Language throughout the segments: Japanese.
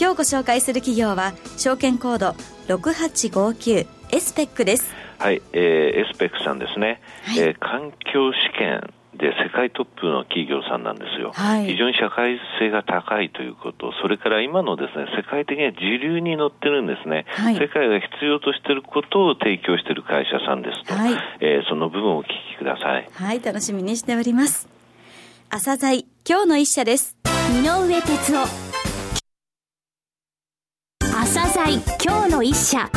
今日ご紹介する企業は証券コード6859エスペックです。はい、えー、エスペックさんですね、はい、えー、環境試験で世界トップの企業さんなんですよ、はい、非常に社会性が高いということ、それから今のですね世界的に時流に乗ってるんですね、はい、世界が必要としていることを提供している会社さんですと、はい、えー、その部分をお聞きください。はい、楽しみにしております。朝鮮今日の一社です。井上哲夫。済今日の一社。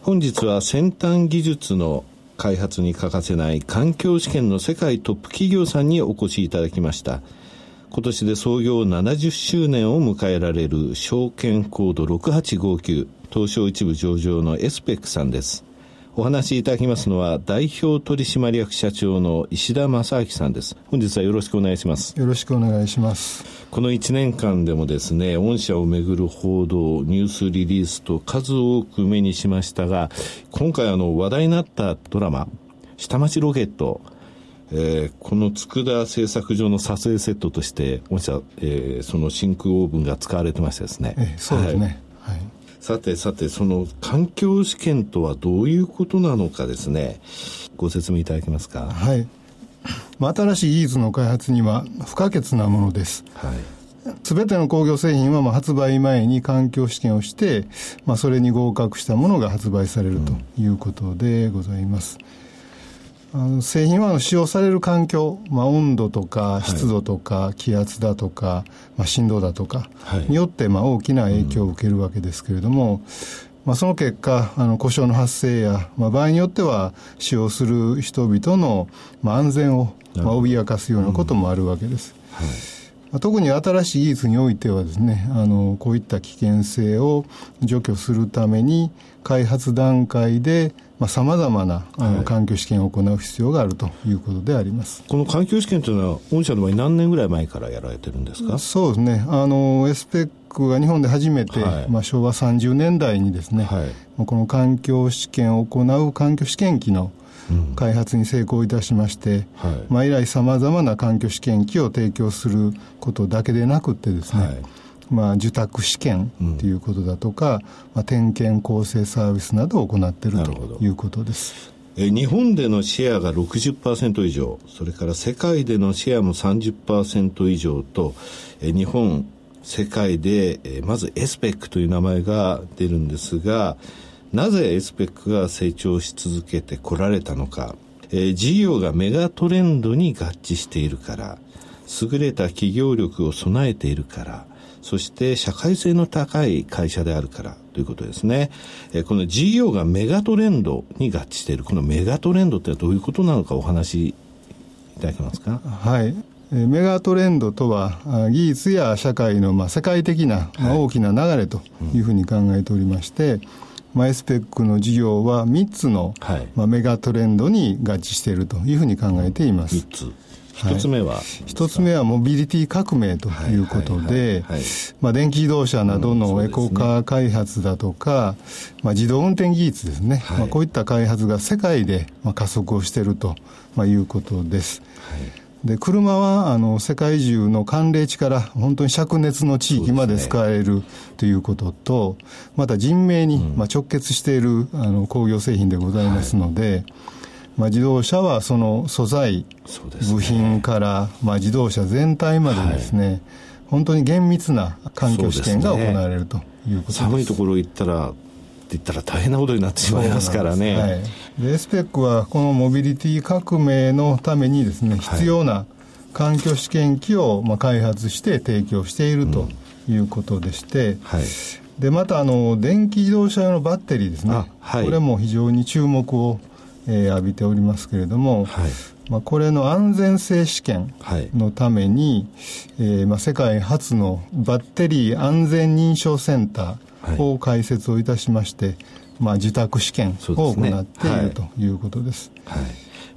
本日は先端技術の開発に欠かせない環境試験の世界トップ企業さんにお越しいただきました。今年で創業70周年を迎えられる証券コード6859東証一部上場のエスペックさんです。お話しいただきますのは代表取締役社長の石田正明さんです本日はよろしくお願いしますよろしくお願いしますこの1年間でもですね御社をめぐる報道ニュースリリースと数多く目にしましたが今回あの話題になったドラマ下町ロケットえー、この佃製作所の撮影セットとして、御社、えー、その真空オーブンが使われてましたですね。えそうですね。はい、はいさてさて、その環境試験とはどういうことなのかですね、ご説明いただけますか？はい。まあ、新しい技術の開発には不可欠なものです。はい。すべての工業製品はまあ発売前に環境試験をして、まあ、それに合格したものが発売されるということでございます。うんあの製品は使用される環境、まあ、温度とか湿度とか気圧だとか、まあ、振動だとかによって、まあ、大きな影響を受けるわけですけれども、まあ、その結果あの故障の発生や、まあ、場合によっては使用する人々の、まあ、安全を、まあ、脅かすようなこともあるわけです。特に新しい技術においてはですねあのこういった危険性を除去するために開発段階でさまざ、まなあの環境試験を行う必要があるということであります、この環境試験というのは、御社の場合、何年ぐらい前からやられてるんですか？そうですね、あのエスペックが日本で初めて、はい、まあ、昭和30年代にですね、はい、この環境試験を行う環境試験機の開発に成功いたしまして、はい、まあ、以来さまざまな環境試験機を提供することだけでなくてですね、まあ、受託試験ということだとか、うん、まあ、点検構成サービスなどを行っているということです。え日本でのシェアが60%以上、それから世界でのシェアも30%以上と、え日本、世界で、えまずエスペックという名前が出るんですが、なぜエスペックが成長し続けてこられたのか、え事業がメガトレンドに合致しているから、優れた企業力を備えているから、そして社会性の高い会社であるからということですね。えこの事業がメガトレンドに合致している、このメガトレンドってどういうことなのかお話しいただけますか？はい。メガトレンドとは技術や社会のまあ世界的なまあ大きな流れというふうに考えておりまして、マイスペックの事業は3つの、まあ、メガトレンドに合致しているというふうに考えています。3つ一つ目は？一つ目はモビリティ革命ということで、まあ、電気自動車などのエコカー開発だとか、まあ、自動運転技術ですね、まあ、こういった開発が世界で加速をしているということです。で車はあの世界中の寒冷地から本当に灼熱の地域まで使えるということと、また人命に、まあ、直結しているあの工業製品でございますので、はいまあ、自動車はその素材、部品から、まあ、自動車全体までですね、はい、本当に厳密な環境試験が行われるということです、ね、寒いところ行ったらって言ったら大変なことになってしまいますからね。はい、でエスペックはこのモビリティ革命のためにですね必要な環境試験機をまあ開発して提供しているということでして、うんはい、でまたあの電気自動車用のバッテリーですね、はい、これも非常に注目をえー、浴びておりますけれども、はい、まあ、これの安全性試験のために、はい、えー、まあ、世界初のバッテリー安全認証センターを開設をいたしまして、はい、まあ、自宅試験を行っている、ね、ということです、はい、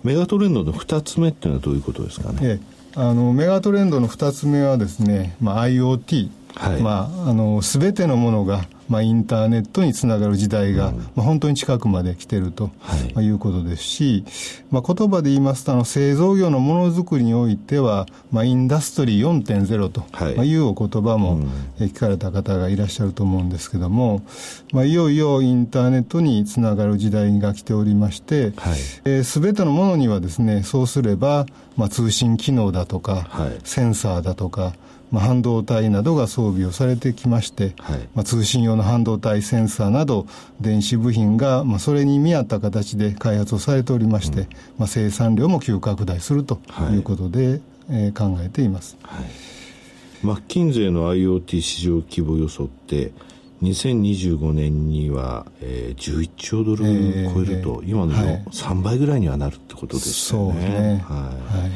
メガトレンドの2つ目っていうのはどういうことですかね、えー、あのメガトレンドの2つ目はですね、まあ、IoT、はい。まあ、あの全てのものがまあ、インターネットにつながる時代が、うん、まあ、本当に近くまで来てると、はい。いうことですし、まあ、言葉で言いますとあの製造業のものづくりにおいては、まあ、インダストリー4.0と、はい。まあ、いうお言葉も、うん、聞かれた方がいらっしゃると思うんですけども、まあ、いよいよインターネットにつながる時代が来ておりまして、はい。えー、全てのものにはですねそうすれば、まあ、通信機能だとか、はい、センサーだとかまあ、半導体などが装備をされてきまして、はい、まあ、通信用の半導体センサーなど電子部品が、まあ、それに見合った形で開発をされておりまして、うん、まあ、生産量も急拡大するとい。うことで、はい、えー、考えています、はい、マッキンゼーの IoT 市場規模予想って2025年には、えー、11兆ドルを超えると、えー、今の3倍ぐらいにはなるってことですよね。そうね。はい、はい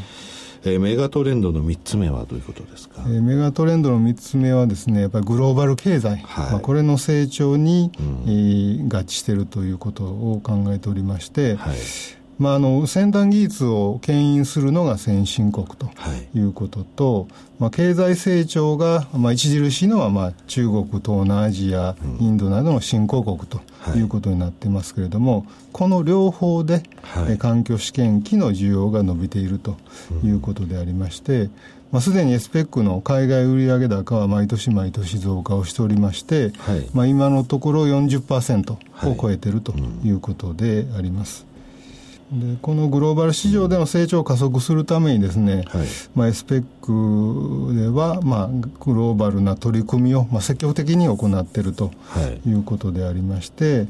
えー、メガトレンドの3つ目はどういうことですか、えー、メガトレンドの3つ目はですねやっぱりグローバル経済、はい、まあ、これの成長に、うん、えー、合致しているということを考えておりまして、はいまあ、あの先端技術を牽引するのが先進国とい。うことと、はい、まあ、経済成長が、まあ、著しいのは、まあ、中国東南アジア、うん、インドなどの新興国とい。うことになっていますけれども、はい、この両方で、はい、環境試験機の需要が伸びているということでありまして、まあ、すでにエスペックの海外売上高は毎年毎年増加をしておりまして、はい、まあ、今のところ40%を超えているということであります。でこのグローバル市場での成長を加速するためにですね、はい、まあ、エスペックでは、まあ、グローバルな取り組みを、まあ、積極的に行っているとい。うことでありまして、はい、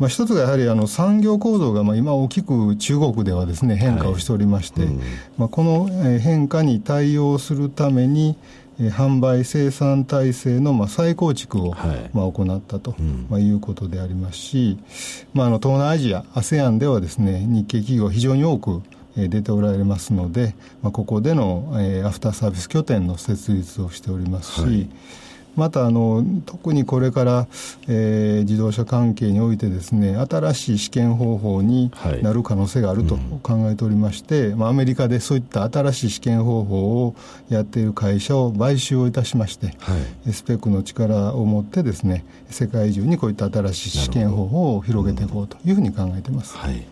まあ、一つがやはりあの産業構造が、まあ、今大きく中国ではですね変化をしておりまして、はい。うん、まあ、この変化に対応するために販売生産体制のまあ再構築をまあ行ったとまあいうことでありますし、まあ、あの東南アジア ASEAN ではですね日系企業非常に多く出ておられますので、まあ、ここでのアフターサービス拠点の設立をしておりますし、はいまたあの特にこれから、えー、自動車関係においてですね新しい試験方法になる可能性があると考えておりまして、はいうん、まあ、アメリカでそういった新しい試験方法をやっている会社を買収をいたしまして、はい、スペックの力を持ってですね世界中にこういった新しい試験方法を広げていこうというふうに考えています。はい。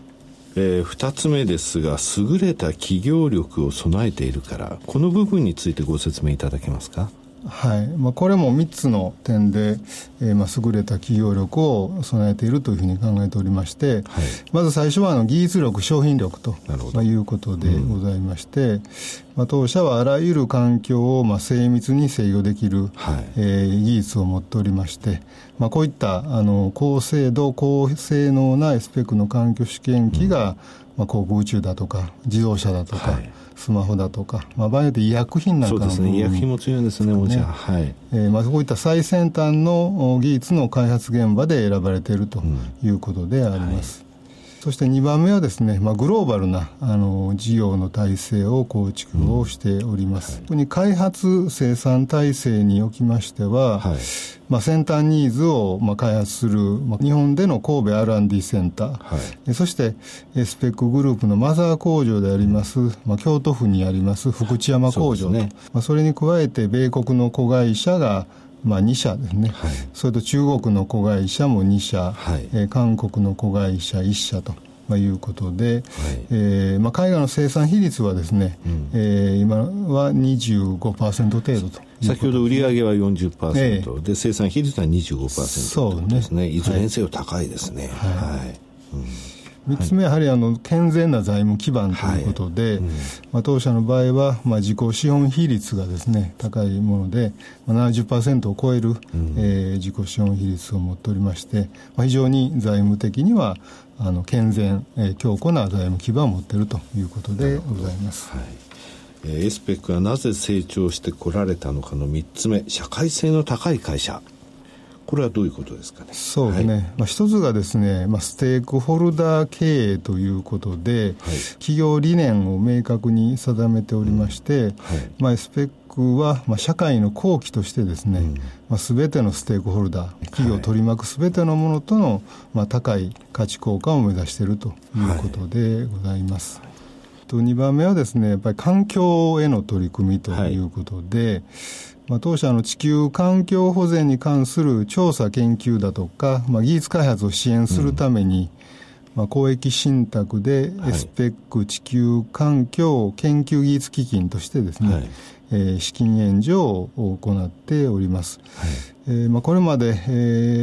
えー、2つ目ですが優れた企業力を備えているからこの部分についてご説明いただけますか？はい。まあ、これも3つの点で、えーまあ、優れた企業力を備えているというふうに考えておりまして、はい、まず最初はあの技術力、商品力と、まあ、いうことでございまして、うん、まあ、当社はあらゆる環境をまあ精密に制御できる、はい、えー、技術を持っておりまして、まあ、こういったあの高精度、高性能なエスペックの環境試験機が、うん、まあ、航空宇宙だとか自動車だとか、はい。スマホだとか、まあ、場合によって医薬品なんかのそうですね。医薬品も強いんですねもちろん、はい、えーまあ、こういった最先端の技術の開発現場で選ばれているということであります、うんはいそして2番目はですね、まあ、グローバルなあの事業の体制を構築をしております。うんはい、特に開発生産体制におきましては、はい、まあ、先端ニーズをまあ開発する、まあ、日本での神戸 R&D センター、はい、そしてスペックグループのマザー工場であります、まあ、京都府にあります福知山工場と、ね、まあ、それに加えて米国の子会社がまあ、2社ですね、はい、それと中国の子会社も2社、はい、えー、韓国の子会社1社と。まあ、いうことで、はい、えー、まあ、海外の生産比率はですね、うん、えー、今は25%程度と先ほど売上は40%、えー、で生産比率は25%そうですね。いずれにせよ高いですね。はい、はい。うん3つ目はやはりあの健全な財務基盤ということで、はい。うん、まあ、当社の場合は、まあ、自己資本比率がですね高いもので、まあ、70%を超える、うん、えー、自己資本比率を持っておりまして、まあ、非常に財務的にはあの健全、えー、強固な財務基盤を持っているということでございます。はい。エスペックがなぜ成長してこられたのかの3つ目社会性の高い会社これはどういうことですかね？そうですね。はい、まあ一つがですね、まあステークホルダー経営ということで、はい、企業理念を明確に定めておりまして、うんはい、まあスペックはまあ社会の後期としてですね、うん、まあすべてのステークホルダー、企業を取り巻くすべてのものとのまあ高い価値交換を目指しているということでございます。と2番目はですねやっぱり環境への取り組みとい。うことで、はい、まあ、当社の地球環境保全に関する調査研究だとか、まあ、技術開発を支援するために、うん、まあ、公益信託でエスペック地球環境研究技術基金としてですね、はい、えー、資金援助を行っております。はい。えーまあ、これまで、え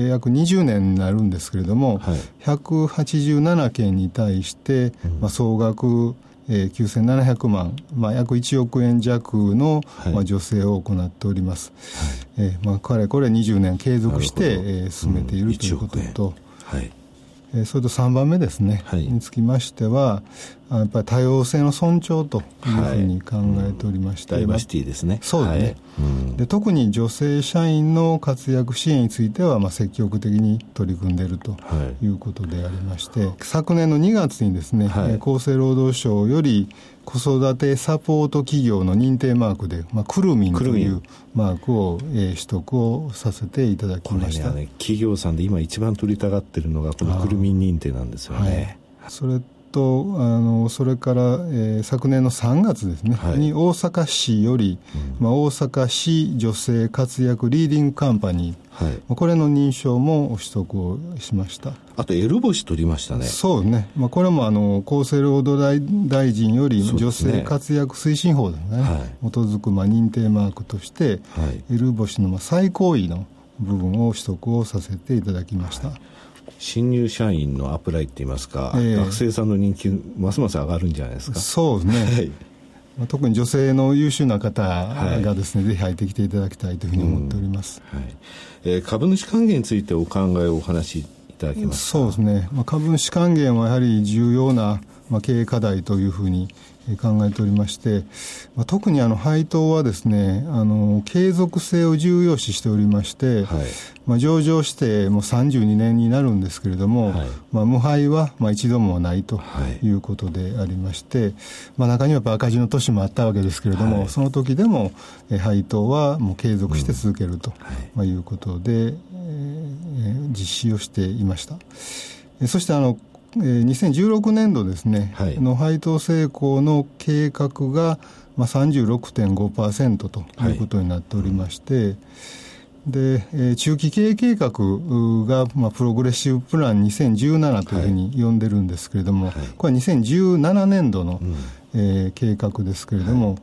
ー、約20年になるんですけれども、はい、187件に対して、まあ、総額えー、9700万、まあ、約1億円弱の、はい、まあ、助成を行っております。はい、えー、まあ、かれこれ20年継続して、えー、進めている、うん、ということと、はい、えー、それと3番目ですね、はい、につきましては、やっぱり多様性の尊重というふうに考えておりまして、はい、ダイバーシティですね。そうですね、はい。で。特に女性社員の活躍支援については、まあ、積極的に取り組んでいるとい。うことでありまして、はい、昨年の2月にですね、はい、厚生労働省より子育てサポート企業の認定マークで、まあ、くるみんというマークを、えー、取得をさせていただきました、ね、企業さんで今一番取りたがってるのがこのくるみん認定なんですよね。それとあのそれから、えー、昨年の3月ですね、はい、に大阪市より、うん、まあ、大阪市女性活躍リーディングカンパニー、はい、これの認証も取得をしました。あと L 星取りましたね。そうね、まあ、これもあの厚生労働大臣より女性活躍推進法ですね、はい、基づくまあ認定マークとして、はい、L 星のまあ最高位の部分を取得をさせていただきました、はい新入社員のアプライって言いますか、えー、学生さんの人気ますます上がるんじゃないですか。そうですね、はい。特に女性の優秀な方がですね、はい、ぜひ入ってきていただきたいというふうに思っております、はい。えー、株主還元についてお考えをお話しいただけますそうですね、まあ、株主還元はやはり重要な、まあ、経営課題というふうに考えておりまして、まあ、特にあの配当はですねあの継続性を重要視しておりまして、はい、まあ、上場してもう32年になるんですけれども、はい、まあ、無敗はまあ一度もないとい。うことでありまして、まあ、中には赤字の年もあったわけですけれども、その時でも配当はもう継続して続けると、まあ、いうことで、えー、実施をしていました。そしてあのえー、2016年度ですね、はい、の配当成功の計画が、まあ、36.5%ということになっておりまして、はいで、えー、中期経営計画が、まあ、プログレッシブプラン2017というふうに呼んでるんですけれども、はい、これは2017年度の、うんえー、計画ですけれども、はい、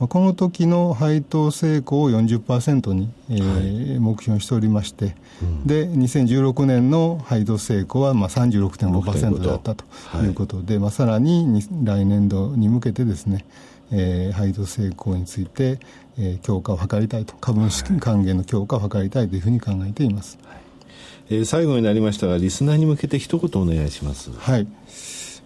まあ、この時の配当成功を40%に、えー、はい、目標にしておりまして、うん、で2016年の配当成功はまあ36.5%だったとい。うことで、はい、まあ、さらに来年度に向けてですね、えー、配当成功について、えー、強化を図りたいと株主還元の強化を図りたいというふうに考えています、はい、えー、最後になりましたがリスナーに向けて一言お願いします。はい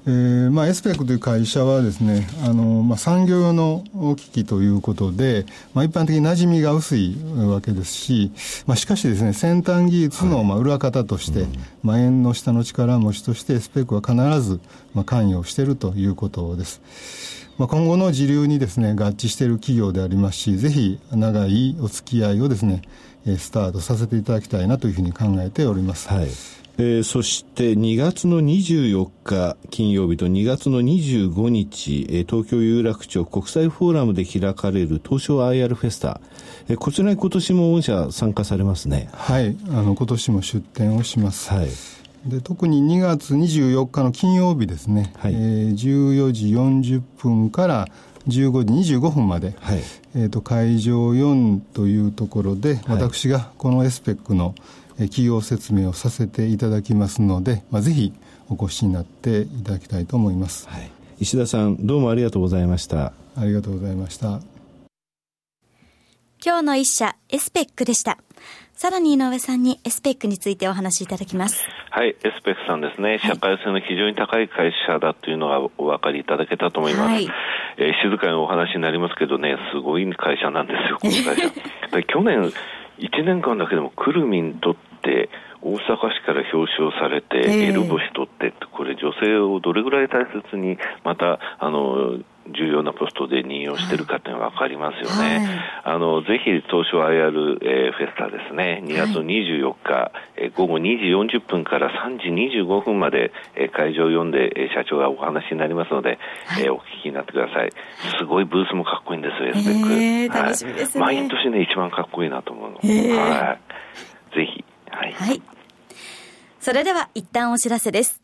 えーまあ、エスペックという会社はですね、あのまあ、産業用の機器ということで、まあ、一般的に馴染みが薄いわけですし、まあ、しかしですね、先端技術のまあ裏方として、はい、まあ、縁の下の力持ちとしてエスペックは必ずまあ関与しているということです。まあ、今後の時流にですね、合致している企業でありますし、ぜひ長いお付き合いをですね、スタートさせていただきたいなというふうに考えております。はいえー、そして2月の24日金曜日と2月の25日、えー、東京有楽町国際フォーラムで開かれる東証 IR フェスタ、えー、こちらに今年も御社参加されますね。はいあの今年も出展をします、はい。で特に2月24日の金曜日ですね、はい。えー、14時40分から15時25分まで、はい。えーと、と会場4というところで、私がこのエスペックの、企業説明をさせていただきますので、まあ、ぜひお越しになっていただきたいと思います、はい、石田さんどうもありがとうございました。ありがとうございました。今日の一社エスペックでした。さらに井上さんにエスペックについてお話しいただきます。はい、エスペックさんですね、社会性の非常に高い会社だというのがお分かりいただけたと思います。はい、えー、静かにお話になりますけどね、すごい会社なんですよ、この会社。去年、1年間だけでもくるみんとっって大阪市から表彰されて、エル星取ってこれ女性をどれぐらい大切にまたあの重要なポストで任用してるかっていうのが分かりますよね。はい、あの、ぜひ東証 IR、えー、フェスタですね、2月24日、はい、えー、午後2時40分から3時25分まで、えー、会場を読んで、えー、社長がお話になりますので、はい、えー、お聞きになってください。すごいブースもかっこいいんですよ、エスペック。えー、楽しみですね、毎年ね、一番かっこいいなと思うの。はい。ぜひ。はい。はい。それでは、一旦お知らせです。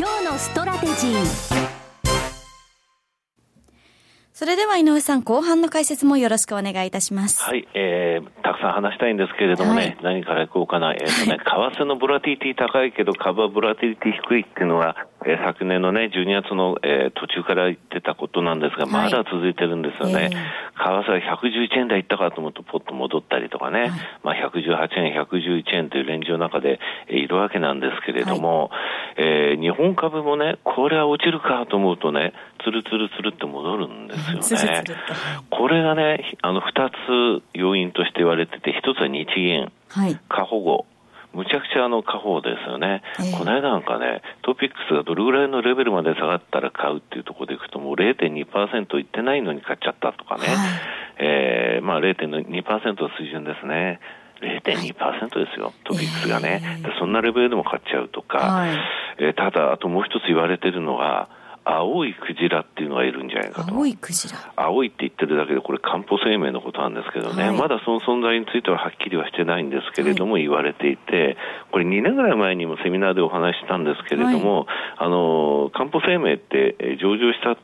今日のストラテジー。それでは井上さん、後半の解説もよろしくお願いいたします。はい、えー、たくさん話したいんですけれどもね、はい、何からいこうかな。えっ、ー、とね、為替のボラティリティ高いけど、株はボラティリティ低いっていうのは、えー、昨年のね、12月の、えー、途中から言ってたことなんですが、まだ続いてるんですよね。はい、為替は111円台いったかと思うと、ポッと戻ったりとかね、はい、まあ、118円、111円というレンジの中で、えー、いるわけなんですけれども、はい、えー、日本株もね、これは落ちるかと思うとね、つるつるつるって戻るんですよね。これがね、あの、二つ要因として言われてて、一つは日銀、はい、過保護。むちゃくちゃあの過保ですよね、えー、この間なんかね、トピックスがどれぐらいのレベルまで下がったら買うっていうところでいくと、もう0.2%いってないのに買っちゃったとかね、はい、えー、まあ0.2%の水準ですね。0.2%ですよ、トピックスがね、えー、そんなレベルでも買っちゃうとか、はい、えー、ただ、あともう一つ言われてるのは、青いクジラっていうのがいるんじゃないかと。青いクジラ。青いって言ってるだけで、これ、漢方生命のことなんですけどね、はい、まだその存在についてははっきりはしてないんですけれども、言われていて、これ、2年ぐらい前にもセミナーでお話したんですけれども、はい、あの漢方生命って上場した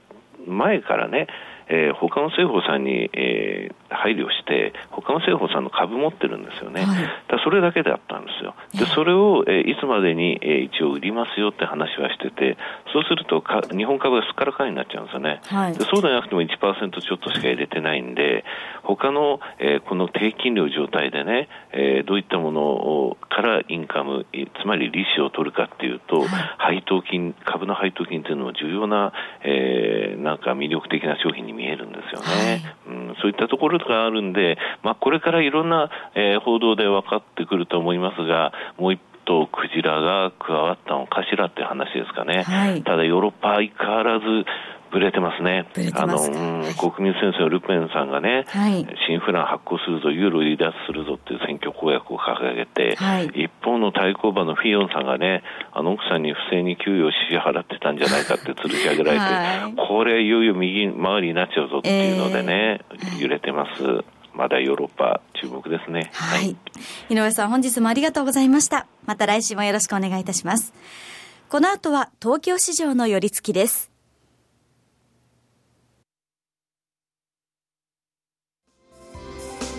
前からね、えー、他の政府さんに、えー、配慮して、他の政府さんの株持ってるんですよね。はい、だそれだけだったんですよ。で、それを、えー、いつまでに、えー、一応売りますよって話はしてて、そうするとか、日本株がすっからかんになっちゃうんですよね。はい、でそうでなくても1%ちょっとしか入れてないんで、他の、えー、この低金利状態でね、えー、どういったものをからインカム、つまり利子を取るかっていうと、はい、配当金、株の配当金っていうのは重要な、えー、なんか魅力的な商品に見えるんですよね。はい、うん、そういったところがあるんで、まあ、これからいろんな、えー、報道で分かってくると思いますが、もう一とクジラが加わったのかしらって話ですかね。はい、ただヨーロッパ相変わらずぶれてますね。あの、国民戦争ルペンさんがね、はい、新フラン発行するぞ、ユーロ離脱するぞっていう選挙公約を掲げて、はい、一方の対抗馬のフィヨンさんがね、あの奥さんに不正に給与を支払ってたんじゃないかって吊るし上げられて、はい、これいよいよ右回りになっちゃうぞっていうのでね、えー、揺れてます。まだヨーロッパ注目ですね。はい。井上さん、本日もありがとうございました。また来週もよろしくお願いいたします。この後は東京市場の寄り付きです。